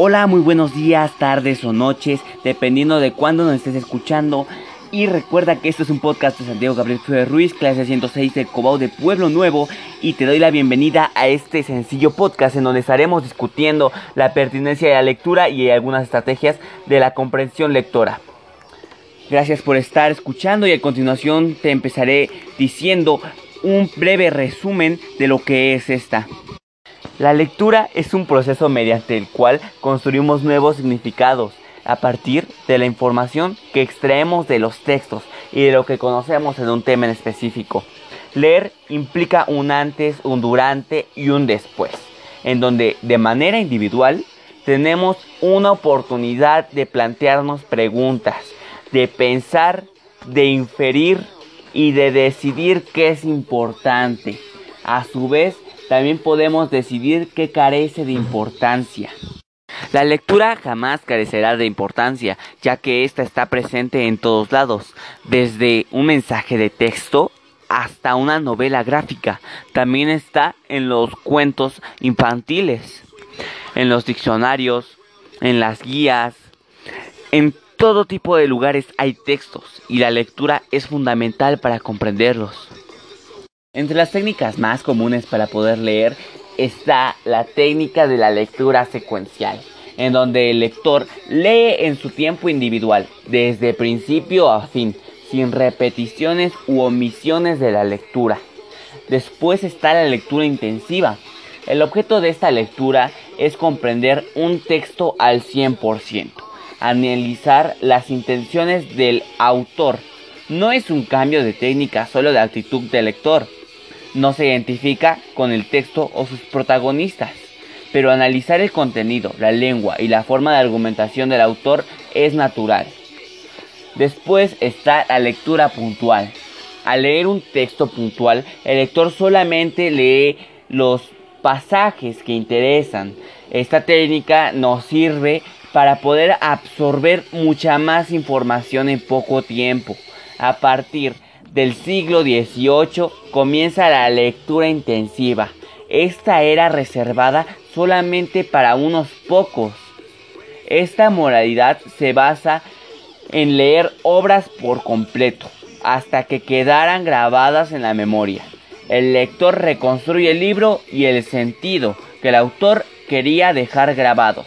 Hola, muy buenos días, tardes o noches, dependiendo de cuándo nos estés escuchando. Y recuerda que esto es un podcast de Santiago Gabriel Flores Ruiz, clase 106 del Cobao de Pueblo Nuevo. Y te doy la bienvenida a este sencillo podcast en donde estaremos discutiendo la pertinencia de la lectura y algunas estrategias de la comprensión lectora. Gracias por estar escuchando y a continuación te empezaré diciendo un breve resumen de lo que es esta. La lectura es un proceso mediante el cual construimos nuevos significados a partir de la información que extraemos de los textos y de lo que conocemos en un tema en específico. Leer implica un antes, un durante y un después, en donde de manera individual tenemos una oportunidad de plantearnos preguntas, de pensar, de inferir y de decidir qué es importante. A su vez, también podemos decidir qué carece de importancia. La lectura jamás carecerá de importancia, ya que ésta está presente en todos lados, desde un mensaje de texto hasta una novela gráfica. También está en los cuentos infantiles, en los diccionarios, en las guías, en todo tipo de lugares hay textos y la lectura es fundamental para comprenderlos. Entre las técnicas más comunes para poder leer está la técnica de la lectura secuencial, en donde el lector lee en su tiempo individual, desde principio a fin, sin repeticiones u omisiones de la lectura. Después está la lectura intensiva. El objeto de esta lectura es comprender un texto al 100%, analizar las intenciones del autor. No es un cambio de técnica solo de actitud del lector, no se identifica con el texto o sus protagonistas, pero analizar el contenido, la lengua y la forma de argumentación del autor es natural. Después está la lectura puntual. Al leer un texto puntual, el lector solamente lee los pasajes que interesan. Esta técnica nos sirve para poder absorber mucha más información en poco tiempo. A partir del siglo XVIII comienza la lectura intensiva. Esta era reservada solamente para unos pocos. Esta moralidad se basa en leer obras por completo, hasta que quedaran grabadas en la memoria. El lector reconstruye el libro y el sentido que el autor quería dejar grabados.